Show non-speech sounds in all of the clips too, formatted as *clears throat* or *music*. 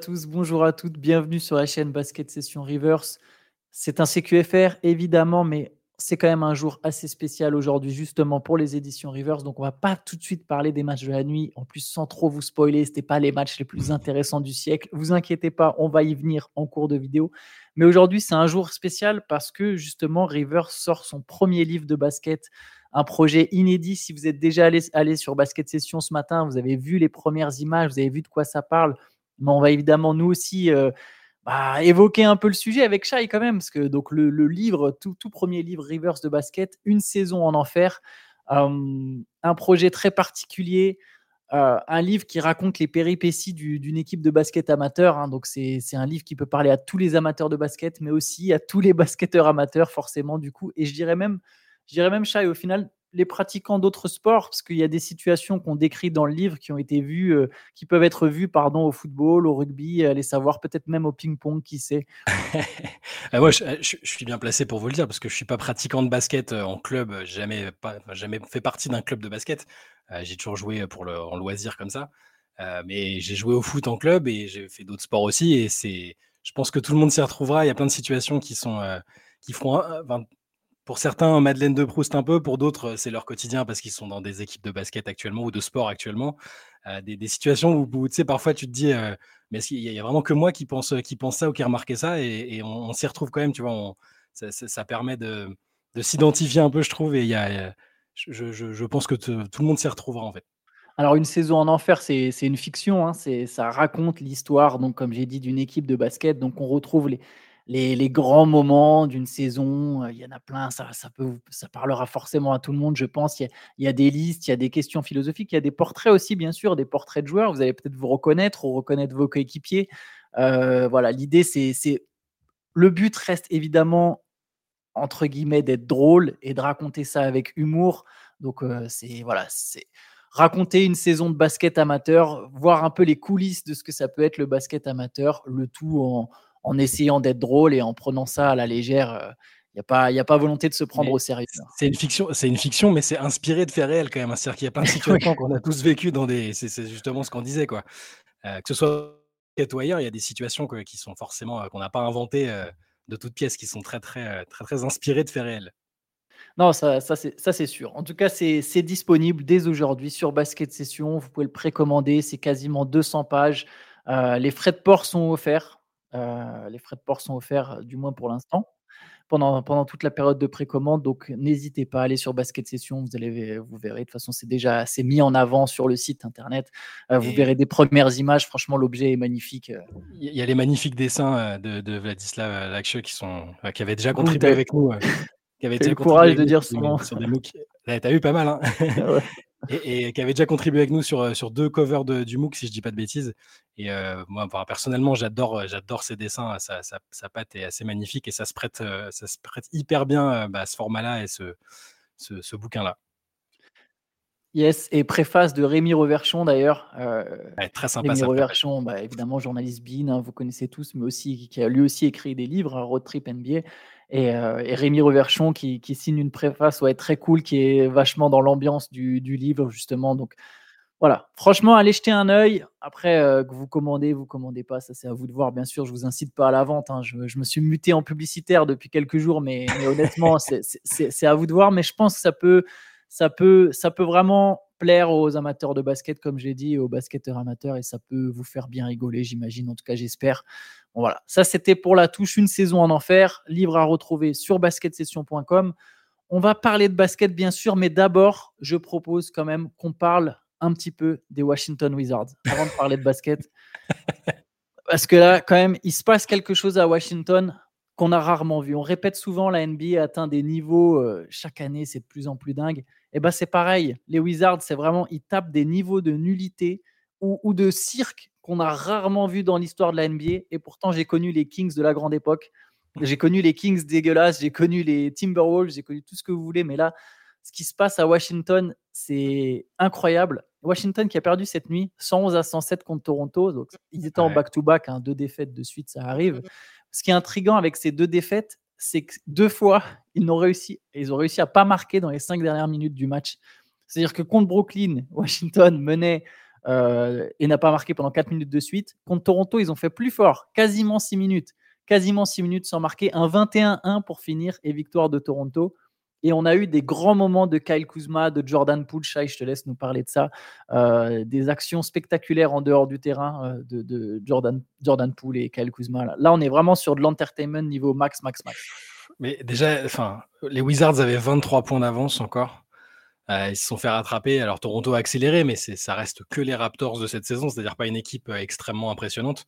tous, bonjour à toutes, bienvenue sur la chaîne Basket Session Reverse. C'est un CQFR évidemment, mais c'est quand même un jour assez spécial aujourd'hui justement pour les éditions Reverse. Donc on va pas tout de suite parler des matchs de la nuit. En plus, sans trop vous spoiler, c'était pas les matchs les plus *laughs* intéressants du siècle. Vous inquiétez pas, on va y venir en cours de vidéo. Mais aujourd'hui, c'est un jour spécial parce que justement Reverse sort son premier livre de basket un projet inédit. Si vous êtes déjà allé, allé, sur Basket Session ce matin, vous avez vu les premières images, vous avez vu de quoi ça parle. Mais on va évidemment nous aussi euh, bah, évoquer un peu le sujet avec Shai quand même, parce que donc le, livre, tout, tout, premier livre Reverse de basket, une saison en enfer, euh, un projet très particulier. Euh, un livre qui raconte les péripéties d'une équipe de basket amateur. Hein. donc, c'est un livre qui peut parler à tous les amateurs de basket, mais aussi à tous les *laughs* basketteurs amateurs, forcément, du coup. Et je dirais même, je dirais même, Shai, au final, les pratiquants d'autres sports, parce qu'il y a des situations qu'on décrit dans le livre qui ont été vues, euh, qui peuvent être vues pardon, au football, au rugby, allez savoir, peut-être même au ping-pong, qui sait. Ah, *laughs* moi, je, suis bien placé pour vous le dire, parce que je suis pas pratiquant de basket euh, en club, jamais, pas, jamais fait partie d'un club de basket. Euh, j'ai toujours joué pour le, en loisir comme ça. mais j'ai joué au foot en club et j'ai fait d'autres sports aussi. Et c'est, je pense que tout le monde s'y retrouvera. Il y a plein de situations qui sont, qui feront, pour certains, Madeleine de Proust un peu, pour d'autres, c'est leur quotidien parce qu'ils sont dans des équipes de basket actuellement ou de sport actuellement. Euh, des, situations où, tu sais, parfois tu te dis, euh, mais il y, a vraiment que moi qui pense, qui pense ça ou qui remarqué ça et, on, s'y retrouve quand même, tu vois. ça, permet de, s'identifier un peu, je trouve, et il y a, je, pense que tout le monde s'y retrouvera en fait. Alors, une saison en enfer, c'est une fiction. Hein, ça raconte l'histoire, donc comme j'ai dit, d'une équipe de basket. Donc, on retrouve les, les, grands moments d'une saison. Il y en a plein, ça, ça, parlera forcément à tout le monde, je pense. Il y, a, des listes, il y a des questions philosophiques, il y a des portraits aussi, bien sûr, des portraits de joueurs. Vous allez peut-être vous reconnaître ou reconnaître vos coéquipiers. voilà, l'idée, c'est. Le but reste évidemment, entre guillemets, d'être drôle et de raconter ça avec humour. Donc, c'est. Voilà, c'est raconter une saison de basket amateur, voir un peu les coulisses de ce que ça peut être le basket amateur, le tout en, en essayant d'être drôle et en prenant ça à la légère. Il n'y a, pas, y a pas volonté de se prendre au sérieux. C'est une fiction, c'est une fiction, mais c'est inspiré de faits réels quand même. Hein. C'est-à-dire qu'il y a plein de *laughs* situations qu'on a tous vécues dans des. C'est justement ce qu'on disait, quoi. Euh, que ce soit ou ailleurs, il y a des situations qui sont forcément qu'on n'a pas inventées de toutes pièces, qui sont très très très très inspirées de faits réels. Non, ça, ça c'est sûr. En tout cas, c'est disponible dès aujourd'hui sur Basket Session. Vous pouvez le précommander. C'est quasiment 200 pages. Euh, les frais de port sont offerts. Euh, les frais de port sont offerts, euh, du moins pour l'instant, pendant, pendant toute la période de précommande. Donc, n'hésitez pas à aller sur Basket Session. Vous, allez, vous verrez, de toute façon, c'est déjà assez mis en avant sur le site internet. Euh, vous verrez des premières images. Franchement, l'objet est magnifique. Il y a les magnifiques dessins de, de Vladislav Lakche qui, sont, qui avaient déjà contribué avec nous. qui avait le courage de dire son nom. Sur des MOOC. T'as eu pas mal. Hein *laughs* et, qui avait déjà contribué avec nous sur, euh, sur deux covers de, du MOOC, si je dis pas de bêtises. Et euh, moi, personnellement, j'adore, euh, j'adore ces dessins. Sa, sa, patte est assez magnifique et ça se prête, ça se prête hyper bien bah, à ce format-là et ce, ce, bouquin-là. Yes, et préface de Rémi Reverchon d'ailleurs. très sympa. Rémi Reverchon, bah, évidemment journaliste BIN, hein, vous connaissez tous, mais aussi qui a lui aussi écrit des livres, Road Trip NBA. Euh, et, Rémi Reverchon qui, signe une préface ouais, très cool, qui est vachement dans l'ambiance du, livre, justement. Donc voilà, franchement, allez jeter un œil. Après, euh, que vous commandez, vous commandez pas, ça c'est à vous de voir. Bien sûr, je vous incite pas à la vente. Hein. Je, me suis muté en publicitaire depuis quelques jours, mais, honnêtement, c'est à vous de voir. Mais je pense que ça peut, ça peut, ça peut vraiment plaire aux amateurs de basket, comme j'ai dit, aux basketteurs amateurs, et ça peut vous faire bien rigoler, j'imagine. En tout cas, j'espère. voilà, ça c'était pour la touche une saison en enfer. Livre à retrouver sur basketsession.com. On va parler de basket, bien sûr, mais d'abord, je propose quand même qu'on parle un petit peu des Washington Wizards avant de parler de basket. *laughs* Parce que là, quand même, il se passe quelque chose à Washington qu'on a rarement vu. On répète souvent la NBA atteint des niveaux euh, chaque année, c'est de plus en plus dingue. Et ben c'est pareil. Les Wizards, c'est vraiment ils tapent des niveaux de nullité ou, de cirque qu'on a rarement vu dans l'histoire de la NBA. Et pourtant, j'ai connu les Kings de la grande époque. J'ai connu les Kings dégueulasses, j'ai connu les Timberwolves, j'ai connu tout ce que vous voulez. Mais là, ce qui se passe à Washington, c'est incroyable. Washington qui a perdu cette nuit 111 à 107 contre Toronto. Donc, ils étaient en back-to-back, hein, deux défaites de suite, ça arrive. Ce qui est intriguant avec ces deux défaites, c'est que deux fois, ils ont réussi, ils ont réussi à pas marquer dans les cinq dernières minutes du match. C'est-à-dire que contre Brooklyn, *laughs* Washington menait et n'a pas marqué pendant 4 minutes de suite. Contre Toronto, ils ont fait plus fort, quasiment 6 minutes. Quasiment 6 minutes sans marquer. Un 21-1 pour finir et victoire de Toronto. Et on a eu des grands moments de Kyle Kuzma, de Jordan Poole. Shai, je te laisse nous parler de ça. Euh, des actions spectaculaires en dehors du terrain euh, de, Jordan, Jordan Poole et Kyle Kuzma. Là. on est vraiment sur de l'entertainment niveau max, max, max. Mais déjà, enfin, les Wizards avaient 23 points d'avance encore. Euh, ils se sont fait rattraper. Alors Toronto a accéléré, mais ça reste que les Raptors de cette saison, c'est-à-dire pas une équipe extrêmement impressionnante.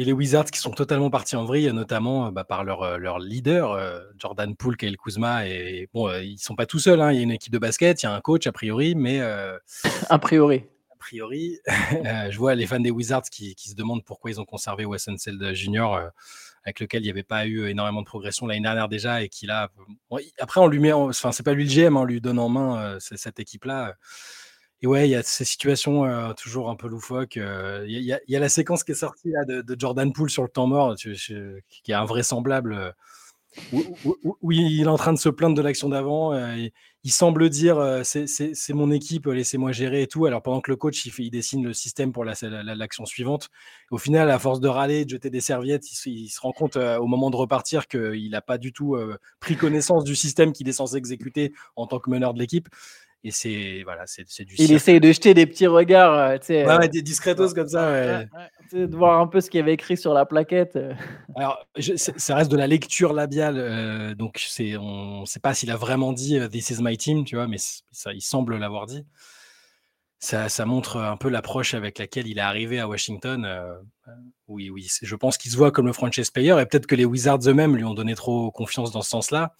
Et les Wizards qui sont totalement partis en vrille, notamment bah, par leur, leur leader, Jordan Poole, Kyle Kuzma. Et bon, ils sont pas tout seuls. Hein. Il y a une équipe de basket, il y a un coach a priori, mais. a priori. A priori, *laughs* je vois les fans des Wizards qui, qui, se demandent pourquoi ils ont conservé Wes Unseld Jr., avec lequel il n'y avait pas eu énormément de progression l'année dernière déjà, et qui là. après, on lui met. Enfin, c'est pas lui le GM, hein, on lui donne en main cette équipe-là. Et ouais, il y a ces situations euh, toujours un peu loufoques. Euh, il y, a la séquence qui est sortie de, Jordan Poole sur le temps mort, qui est invraisemblable, euh, où, il est en train de se plaindre de l'action d'avant. il semble dire c'est mon équipe, laissez-moi gérer et tout. Alors pendant que le coach il, il dessine le système pour l'action la, suivante, au final, à force de râler, de jeter des serviettes, il, se rend compte au moment de repartir qu'il n'a pas du tout pris connaissance du système qu'il est censé exécuter en tant que meneur de l'équipe. Et c'est voilà, c'est du. Il essaye de jeter des petits regards, euh, tu sais. Ouais, euh, des discrétos comme ça. Ouais. de voir un peu ce qu'il y avait écrit sur la plaquette. Euh. *laughs* Alors, ça reste de la lecture labiale, donc c'est, on ne sait pas s'il a vraiment dit This is my team, tu vois, mais ça, il semble l'avoir dit. Ça, ça, montre un peu l'approche avec laquelle il est arrivé à Washington. oui, oui, je pense qu'il se voit comme le franchise player et peut-être que les Wizards eux-mêmes lui ont donné trop confiance dans ce sens-là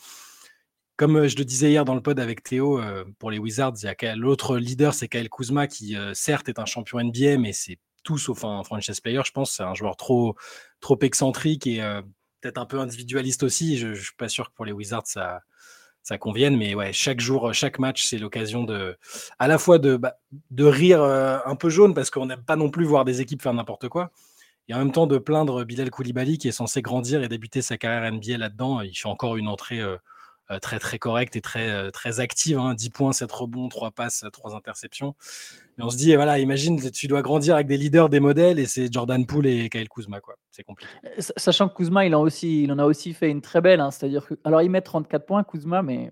comme je le disais hier dans le pod avec Théo, pour les Wizards, l'autre leader, c'est Kyle Kuzma, qui certes est un champion NBA, mais c'est tout sauf un franchise player. Je pense c'est un joueur trop, trop excentrique et peut-être un peu individualiste aussi. Je, ne suis pas sûr que pour les Wizards ça, ça convienne, mais ouais, chaque jour, chaque match, c'est l'occasion de, à la fois de, bah, de rire un peu jaune parce qu'on n'aime pas non plus voir des équipes faire n'importe quoi. Et en même temps de plaindre Bilal Koulibaly qui est censé grandir et débuter sa carrière NBA là-dedans. Il fait encore une entrée euh, très très correcte et très euh, très active. 10 hein. points, 7 rebonds, 3 passes, 3 interceptions. Mais on se dit, voilà, imagine, tu dois grandir avec des leaders, des modèles, et c'est Jordan Poole et Kyle Kuzma, quoi. C'est compliqué. Euh, sachant que Kuzma, il en, aussi, il en a aussi fait une très belle. Hein. C'est-à-dire que, alors, il met 34 points, Kuzma, mais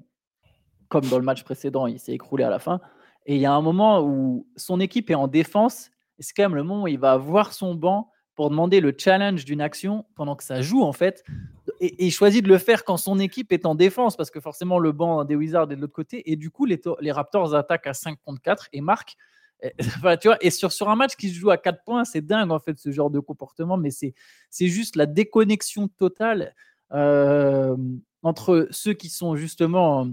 comme dans le match précédent, il s'est écroulé à la fin. Et il y a un moment où son équipe est en défense, et c'est quand même le moment où il va voir son banc pour demander le challenge d'une action pendant que ça joue en fait. Et, il choisit de le faire quand son équipe est en défense parce que forcément le banc des Wizards est de l'autre côté. Et du coup, les, Raptors attaquent à 5 contre 4 et marquent. *laughs* Et, tu vois, et sur, sur un match qui se joue à 4 points, c'est dingue en fait ce genre de comportement, mais c'est juste la déconnexion totale euh, entre ceux qui sont justement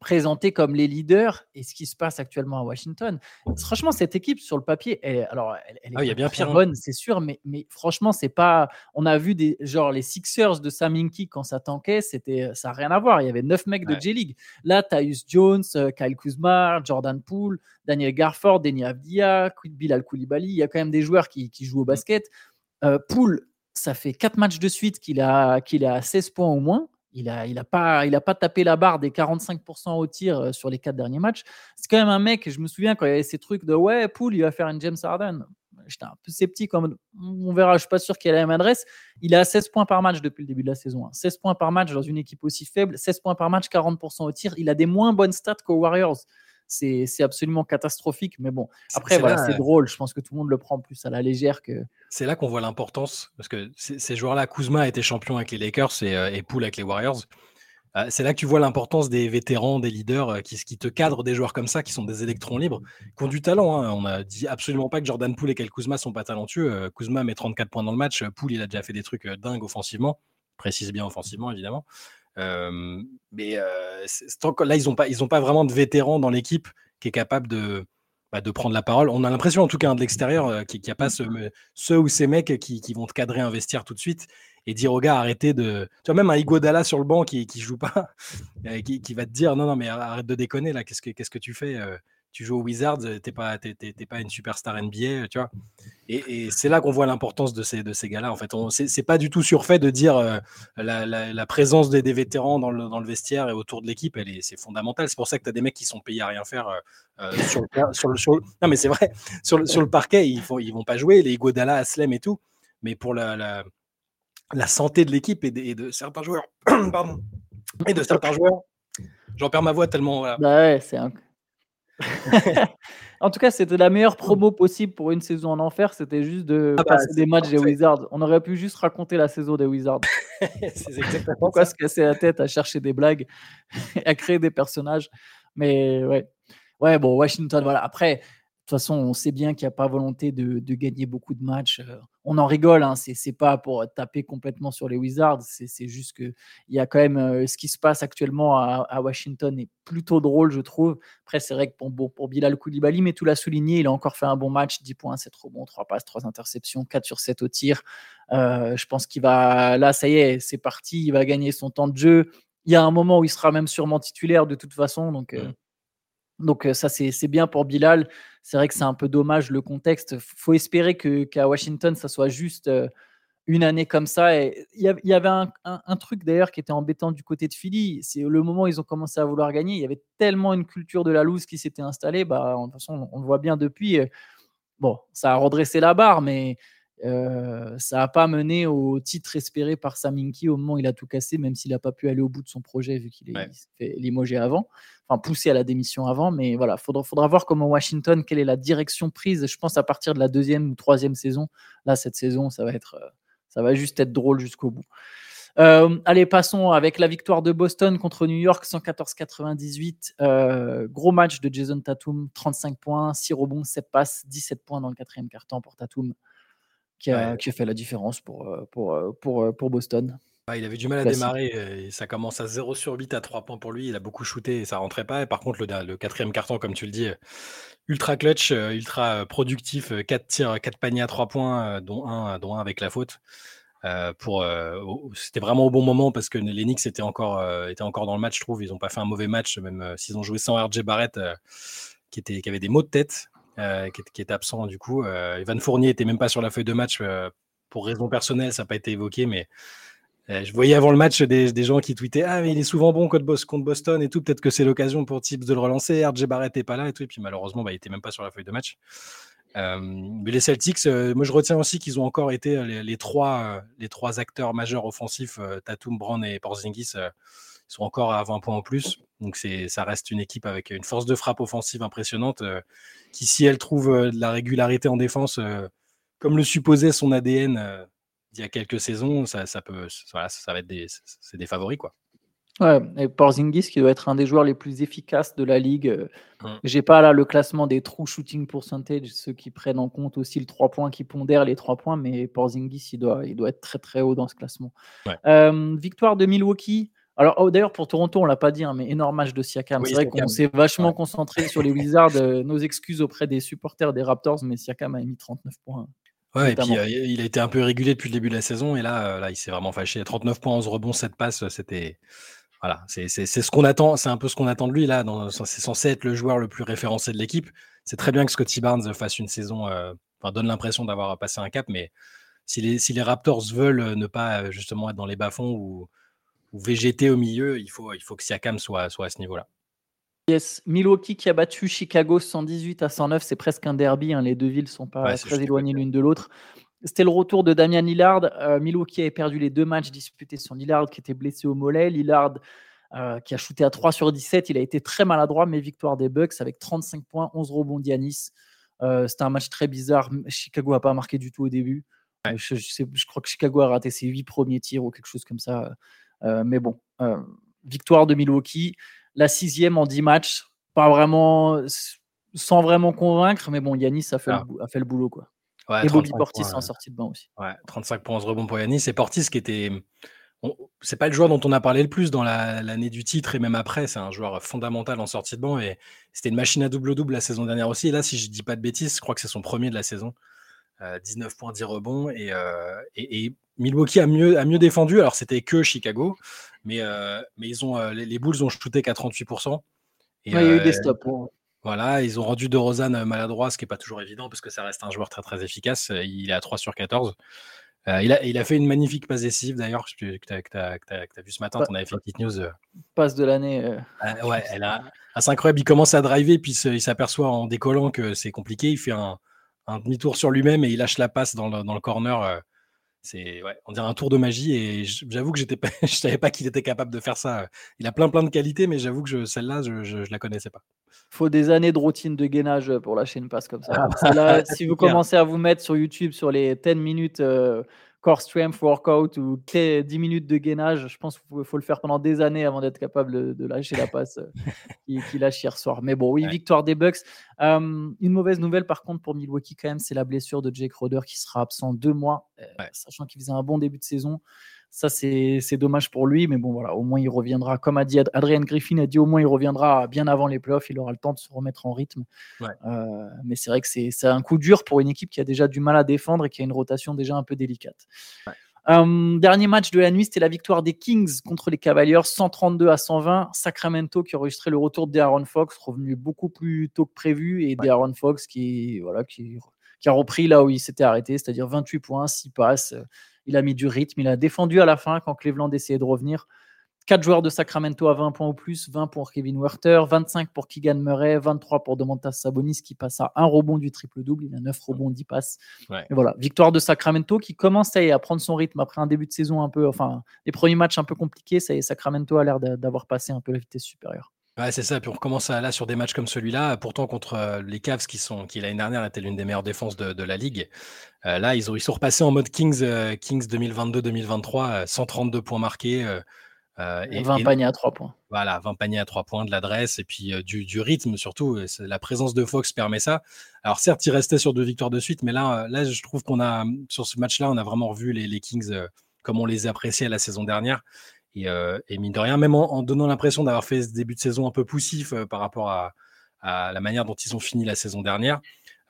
présentés comme les leaders et ce qui se passe actuellement à Washington. Franchement, cette équipe sur le papier, elle, alors elle, est ah, bien hein. bonne, c'est sûr, mais, mais franchement, c'est pas. On a vu des genre les Sixers de Sam Hinkie quand ça tankait, c'était ça n'a rien à voir. Il y avait neuf mecs de J League. Là, Tyus Jones, euh, Kyle Kuzma, Jordan Poole, Daniel Garford, Denis Avdia, Bilal Koulibaly. Il y a quand même des joueurs qui, qui jouent au basket. Euh, Poole, ça fait quatre matchs de suite qu'il a qu'il a 16 points au moins. Il n'a il a pas, pas tapé la barre des 45% au tir euh, sur les quatre derniers matchs. C'est quand même un mec, je me souviens quand il y avait ces trucs de ouais, Poul, il va faire une James Harden. J'étais un peu sceptique, on verra, je suis pas sûr qu'il ait la même adresse. Il a 16 points par match depuis le début de la saison. 16 hein. points par match dans une équipe aussi faible, 16 points par match, 40% au tir. Il a des moins bonnes stats qu'aux Warriors c'est absolument catastrophique. Mais bon, après, voilà, c'est drôle. Je pense que tout le monde le prend plus à la légère que. C'est là qu'on voit l'importance, parce que ces joueurs-là, Kuzma a été champion avec les Lakers et, euh, et Poole avec les Warriors. Euh, c'est là que tu vois l'importance des vétérans, des leaders euh, qui, qui, te cadrent des joueurs comme ça, qui sont des électrons libres, qui ont du talent. Hein. On a dit absolument pas que Jordan Poole et Kyle Kuzma sont pas talentueux. Kuzma met 34 points dans le match. Poole, il a déjà fait des trucs dingues offensivement. Précise bien offensivement, évidemment mais là, ils n'ont pas, ils pas vraiment de vétérans dans l'équipe qui est capable de, bah, de prendre la parole. On a l'impression, en tout cas, de l'extérieur, qu'il n'y a pas ce, ceux ou ces mecs qui, qui, vont te cadrer un vestiaire tout de suite et dire aux gars, arrêtez de. Tu vois, même un Igodala sur le banc qui ne joue pas, *laughs* qui, qui, va te dire, non, non, mais arrête de déconner, là, qu'est-ce que, qu'est-ce que tu fais tu joues au Wizards, t'es pas, pas une superstar NBA, tu vois. Et, c'est là qu'on voit l'importance de ces, de ces gars-là. En fait, c'est pas du tout surfait de dire euh, la, présence des, vétérans dans le, dans le, vestiaire et autour de l'équipe, c'est fondamental. C'est pour ça que tu as des mecs qui sont payés à rien faire euh, euh, sur, le, sur, le, Non, mais c'est vrai, *laughs* sur le, sur le parquet, ils, font, ils vont pas jouer, les Godala, Aslem et tout. Mais pour la, la, santé de l'équipe et, et, de certains joueurs, *clears throat* pardon, et de certains joueurs, j'en perds ma voix tellement. Bah ouais, c'est un *laughs* en tout cas, c'était la meilleure promo possible pour une saison en enfer. C'était juste de ah bah, passer des matchs des Wizards. On aurait pu juste raconter la saison des Wizards. *laughs* c'est exactement Pourquoi se casser la tête à chercher des blagues, *laughs* à créer des personnages. Mais ouais. Ouais, bon, Washington, voilà. Après, toute façon, on sait bien qu'il n'y a pas volonté de, gagner beaucoup de matchs. Euh, on en rigole, hein, c'est pas pour taper complètement sur les Wizards, c'est juste qu'il y a quand même euh, ce qui se passe actuellement à, Washington est plutôt drôle, je trouve. Après, c'est vrai que pour, pour Bilal Koulibaly, mais tout l'a souligné, il a encore fait un bon match 10 points, c'est trop bon, 3 passes, 3 interceptions, 4 sur 7 au tir. Euh, je pense qu'il va, là, ça y est, c'est parti, il va gagner son temps de jeu. Il y a un moment où il sera même sûrement titulaire de toute façon, donc. Mmh. Donc ça, c'est bien pour Bilal. C'est vrai que c'est un peu dommage le contexte. Faut espérer qu'à Washington, ça soit juste une année comme ça. Il y, avait un, truc d'ailleurs qui était embêtant du côté de Philly. C'est le moment où ils ont commencé à vouloir gagner. Il y avait tellement une culture de la loose qui s'était installée. Bah, de toute façon, on le voit bien depuis. Bon, ça a redressé la barre, mais euh, ça n'a pas mené au titre espéré par Saminki au moment où il a tout cassé, même s'il n'a pas pu aller au bout de son projet vu qu'il est fait limogé avant, enfin poussé à la démission avant. Mais voilà, faudra, faudra voir comment Washington, quelle est la direction prise. Je pense à partir de la deuxième ou troisième saison. Là, cette saison, ça va être, euh, ça va juste être drôle jusqu'au bout. Euh, allez, passons avec la victoire de Boston contre New York 114-98. gros match de Jason Tatum, 35 points, 6 rebonds, 7 passes, 17 points dans le quatrième quart-temps pour Tatum qui a, fait la différence pour, euh, pour, euh, pour, euh, pour Boston. il avait du mal à démarrer. Et ça commence à 0 sur 8 à 3 points pour lui. Il a beaucoup shooté et ça rentrait pas. Et par contre, le, le quatrième carton, comme tu le dis, ultra clutch, ultra productif. 4 tirs, 4 paniers à 3 points, dont un, dont un avec la faute. pour, c'était vraiment au bon moment parce que les Knicks étaient encore, étaient encore dans le match, je trouve. Ils n'ont pas fait un mauvais match, même s'ils ont joué sans RJ Barrett, qui, était, qui avait des maux de tête. Euh, qui, est, absent du coup. Euh, Evan Fournier était même pas sur la feuille de match euh, pour raison personnelle, ça n'a pas été évoqué, mais je voyais avant le match des, gens qui tweetaient Ah, mais il est souvent bon contre, Boston et tout. Peut-être que c'est l'occasion pour Tibbs de le relancer. RJ Barrett n'est pas là et tout. Et puis malheureusement, bah, il n'était même pas sur la feuille de match. mais les Celtics, moi je retiens aussi qu'ils ont encore été les, trois, les trois acteurs majeurs offensifs, Tatum, Brown et Porzingis, sont encore à 20 points en plus. Donc ça reste une équipe avec une force de frappe offensive impressionnante euh, qui, si elle trouve euh, de la régularité en défense, euh, comme le supposait son ADN il y a quelques saisons, ça, peut, ça va être des, c'est des favoris quoi. Ouais, et Porzingis qui doit être un des joueurs les plus efficaces de la ligue. Mmh. J'ai pas là le classement des true shooting percentage, ceux qui prennent en compte aussi le 3 points, qui pondèrent les 3 points, mais Porzingis il doit, il doit être très très haut dans ce classement. victoire de Milwaukee, alors, oh, d'ailleurs, pour Toronto, on l'a pas dit, hein, mais énorme match de Siakam. c'est vrai qu'on s'est vachement concentré sur les Wizards. Euh, nos excuses auprès des supporters des Raptors, mais Siakam a mis 39 points. Ouais, et puis euh, il a été un peu irrégulier depuis le début de la saison, et là, euh, là il s'est vraiment fâché. 39 points, 11 rebonds, 7 passes, c'était. Voilà, c'est ce qu'on attend, c'est un peu ce qu'on attend de lui là. C'est censé être le joueur le plus référencé de l'équipe. C'est très bien que Scotty Barnes fasse une saison, enfin donne l'impression d'avoir passé un cap, mais si les, si les Raptors veulent ne pas justement être dans les bas-fonds ou, végéter au milieu, il faut, il faut que Siakam soit, soit à ce niveau-là. Yes, Milwaukee qui a battu Chicago 118 à 109, c'est presque un derby, hein. les deux villes sont pas très éloignées l'une de l'autre. C'était le retour de Damian Lillard. Euh, Milwaukee avait perdu les deux matchs disputés sur Lillard qui était blessé au mollet. Lillard euh, qui a shooté à 3 sur 17, il a été très maladroit, mais victoire des Bucks avec 35 points, 11 rebonds d'Yanis. Euh, c'était un match très bizarre. Chicago n'a pas marqué du tout au début. Je, je, crois que Chicago a raté ses 8 premiers tirs ou quelque chose comme ça. Euh, mais bon, euh, victoire de Milwaukee, la sixième en 10 matchs, pas vraiment, sans vraiment convaincre, mais bon, Yanis a fait, le, ah. a fait le boulot. Quoi. et Bobby Portis en sortie de banc aussi. Ouais, 35 points, 11 rebonds pour Yanis. Et Portis qui était. C'est pas le joueur dont on a parlé le plus dans l'année du titre et même après. C'est un joueur fondamental en sortie de banc et c'était une machine à double-double la saison dernière aussi. Et là, si je dis pas de bêtises, je crois que c'est son premier de la saison. 19 euh, points, 10 rebonds. Et, et, Milwaukee a mieux, a mieux défendu. Alors, c'était que Chicago, mais, euh, mais ils ont, euh, les, Bulls ont shooté qu'à 38%. Et, il y a eu des stops. Hein. Voilà, ils ont rendu De Rosanne maladroit, ce qui n'est pas toujours évident parce que ça reste un joueur très très efficace. Il est à 3 sur 14. Euh, il, a, il, a, fait une magnifique passe décisive d'ailleurs, que tu as, vu ce matin, on avait fait une petite news. Euh. Passe de l'année. Euh. Ah, ouais, elle a, ah, c'est incroyable. Il commence à driver, puis il s'aperçoit en décollant que c'est compliqué. Il fait un, un demi-tour sur lui-même et il lâche la passe dans le, dans le corner. C'est, ouais, on dirait un tour de magie et j'avoue que j'étais pas, *laughs* je savais pas qu'il était capable de faire ça. Il a plein plein de qualités, mais j'avoue que celle-là, je, je, la connaissais pas. Faut des années de routine de gainage pour lâcher une passe comme ça. Ah, *laughs* si vous commencez à vous mettre sur YouTube sur les 10 minutes core strength workout ou 10 minutes de gainage, je pense qu'il faut le faire pendant des années avant d'être capable de, lâcher la passe *laughs* qu'il qui lâche hier soir. Mais bon, oui, victoire des Bucks. une mauvaise nouvelle par contre pour Milwaukee quand même, c'est la blessure de Jake Roder qui sera absent deux mois, euh, sachant qu'il faisait un bon début de saison. Ça, c'est dommage pour lui, mais bon, voilà, au moins il reviendra. Comme a dit Adrian Griffin, a dit au moins il reviendra bien avant les playoffs, il aura le temps de se remettre en rythme. Euh, mais c'est vrai que c'est un coup dur pour une équipe qui a déjà du mal à défendre et qui a une rotation déjà un peu délicate. Euh, dernier match de la nuit, c'était la victoire des Kings contre les Cavaliers, 132 à 120. Sacramento qui a enregistré le retour d'Aaron Fox, revenu beaucoup plus tôt que prévu, et ouais. Fox qui, voilà, qui, qui, a repris là où il s'était arrêté, c'est-à-dire 28 points, 6 passes. Il a mis du rythme, il a défendu à la fin quand Cleveland essayait de revenir. 4 joueurs de Sacramento à 20 points ou plus, 20 pour Kevin Werther, 25 pour Keegan Murray, 23 pour Domantas Sabonis qui passe à un rebond du triple-double. Il a 9 rebonds, 10 passes. Et voilà, victoire de Sacramento qui commence à, prendre son rythme après un début de saison un peu, enfin, les premiers matchs un peu compliqués. Ça y est, Sacramento a l'air d'avoir passé un peu la vitesse supérieure. Ouais, c'est ça. Puis on recommence là sur des matchs comme celui-là. Pourtant, contre euh, les Cavs, qui, sont, qui l'année dernière étaient l'une des meilleures défenses de, la ligue. Euh, là, ils, ont, ils sont repassés en mode Kings, euh, Kings 2022-2023, 132 points marqués. et 20 paniers à 3 points. Voilà, 20 paniers à 3 points, de l'adresse et puis du, du, rythme surtout. La présence de Fox permet ça. Alors certes, il restait sur deux victoires de suite, mais là, là je trouve qu'on a, sur ce match-là, on a vraiment revu les, les Kings comme on les appréciait la saison dernière. Euh, et, mine de rien, même en, donnant l'impression d'avoir fait ce début de saison un peu poussif euh, par rapport à, la manière dont ils ont fini la saison dernière,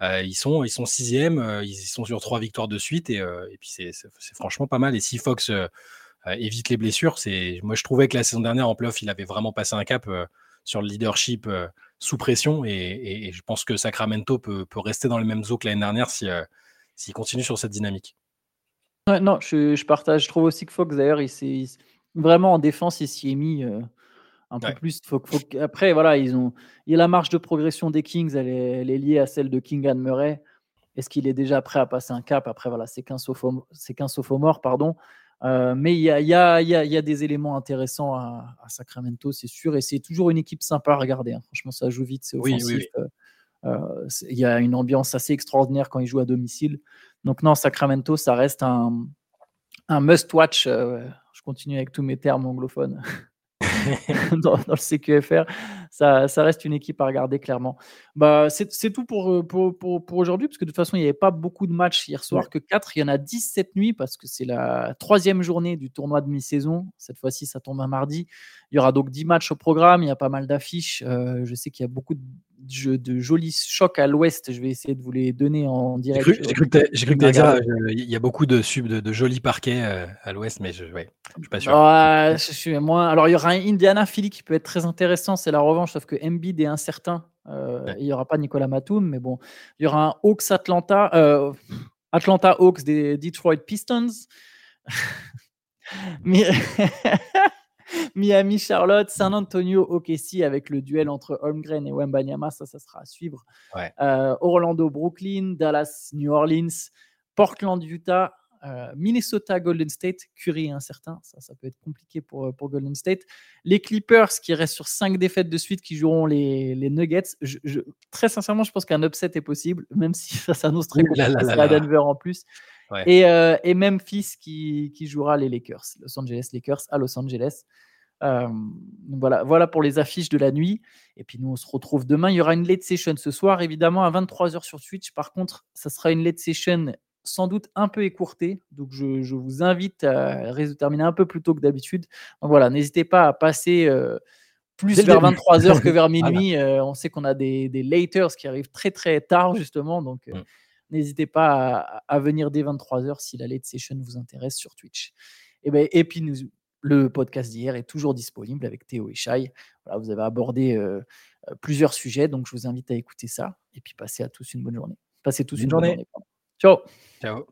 euh, ils sont ils sont sixième, ils sont sur trois victoires de suite et, puis c'est franchement pas mal. Et si Fox évite les blessures, moi je trouvais que la saison dernière en playoff, il avait vraiment passé un cap sur le leadership sous pression et, je pense que Sacramento peut, rester dans les mêmes eaux que l'année dernière si s'il continue sur cette dynamique. non, je, partage. Je trouve aussi que Fox d'ailleurs, il s'est Vraiment en défense, il s'y est mis un peu plus. Faut, Après, voilà, ils ont. Il y a la marge de progression des Kings, elle est, liée à celle de King and Murray. Est-ce qu'il est déjà prêt à passer un cap? Après, voilà, c'est qu'un sophomore, pardon. mais il y a, y, a, y, a, y a, des éléments intéressants à, Sacramento, c'est sûr. Et c'est toujours une équipe sympa à regarder. Hein. Franchement, ça joue vite, c'est offensif. Il y a une ambiance assez extraordinaire quand ils jouent à domicile. Donc non, Sacramento, ça reste un, un must-watch continue avec tous mes termes anglophones *laughs* *laughs* dans, le CQFR. Ça, ça, reste une équipe à regarder clairement. Bah, c'est tout pour, pour, pour, aujourd'hui, parce que de toute façon, il n'y avait pas beaucoup de matchs hier soir, que 4. Il y en a 10 cette nuit, parce que c'est la troisième journée du tournoi de mi-saison. Cette fois-ci, ça tombe un mardi. Il y aura donc 10 matchs au programme, il y a pas mal d'affiches. Euh, je sais qu'il y a beaucoup de de jolis chocs à l'ouest. Je vais essayer de vous les donner en direct. J'ai cru, que tu dire, il y a beaucoup de, sub, de, jolis parquets euh, à l'ouest, mais je ne suis pas sûr. je suis moins. Alors, il y aura un Indiana Philly qui peut être très intéressant, c'est la revanche, sauf que Embiid est incertain. Euh, Il n'y aura pas Nicolas Matum, mais bon, il y aura un Hawks Atlanta, euh, Atlanta Hawks des Detroit Pistons. *laughs* mais *laughs* Miami, Charlotte, San Antonio, OKC avec le duel entre Holmgren et Wembanyama, ça, ça sera à suivre. Euh, Orlando, Brooklyn, Dallas, New Orleans, Portland, Utah, euh, Minnesota, Golden State, Curry incertain, ça, ça peut être compliqué pour, euh, pour Golden State. Les Clippers qui restent sur 5 défaites de suite, qui joueront les, les Nuggets. Je, très sincèrement, je pense qu'un upset est possible, même si *laughs* ça s'annonce très compliqué à Denver en plus. Et, et, Memphis qui, qui, jouera les Lakers, Los Angeles Lakers à Los Angeles. Euh, voilà, voilà pour les affiches de la nuit. Et puis nous, on se retrouve demain. Il y aura une late session ce soir, évidemment, à 23h sur Twitch. Par contre, ça sera une late session sans doute un peu écourtée. Donc je, vous invite à terminer un peu plus tôt que d'habitude. Donc voilà, n'hésitez pas à passer euh, plus vers 23h que *laughs* vers minuit. Euh, on sait qu'on a des, des laters qui arrivent très très tard, justement. Donc mm. N'hésitez pas à, à, venir dès 23h si la late session vous intéresse sur Twitch. Et, ben, et puis nous, le podcast d'hier est toujours disponible avec Théo et Shai. Voilà, vous avez abordé plusieurs sujets. Donc je vous invite à écouter ça et puis passez à tous une bonne journée. Passez tous Bonne une bonne journée. Ciao. Ciao.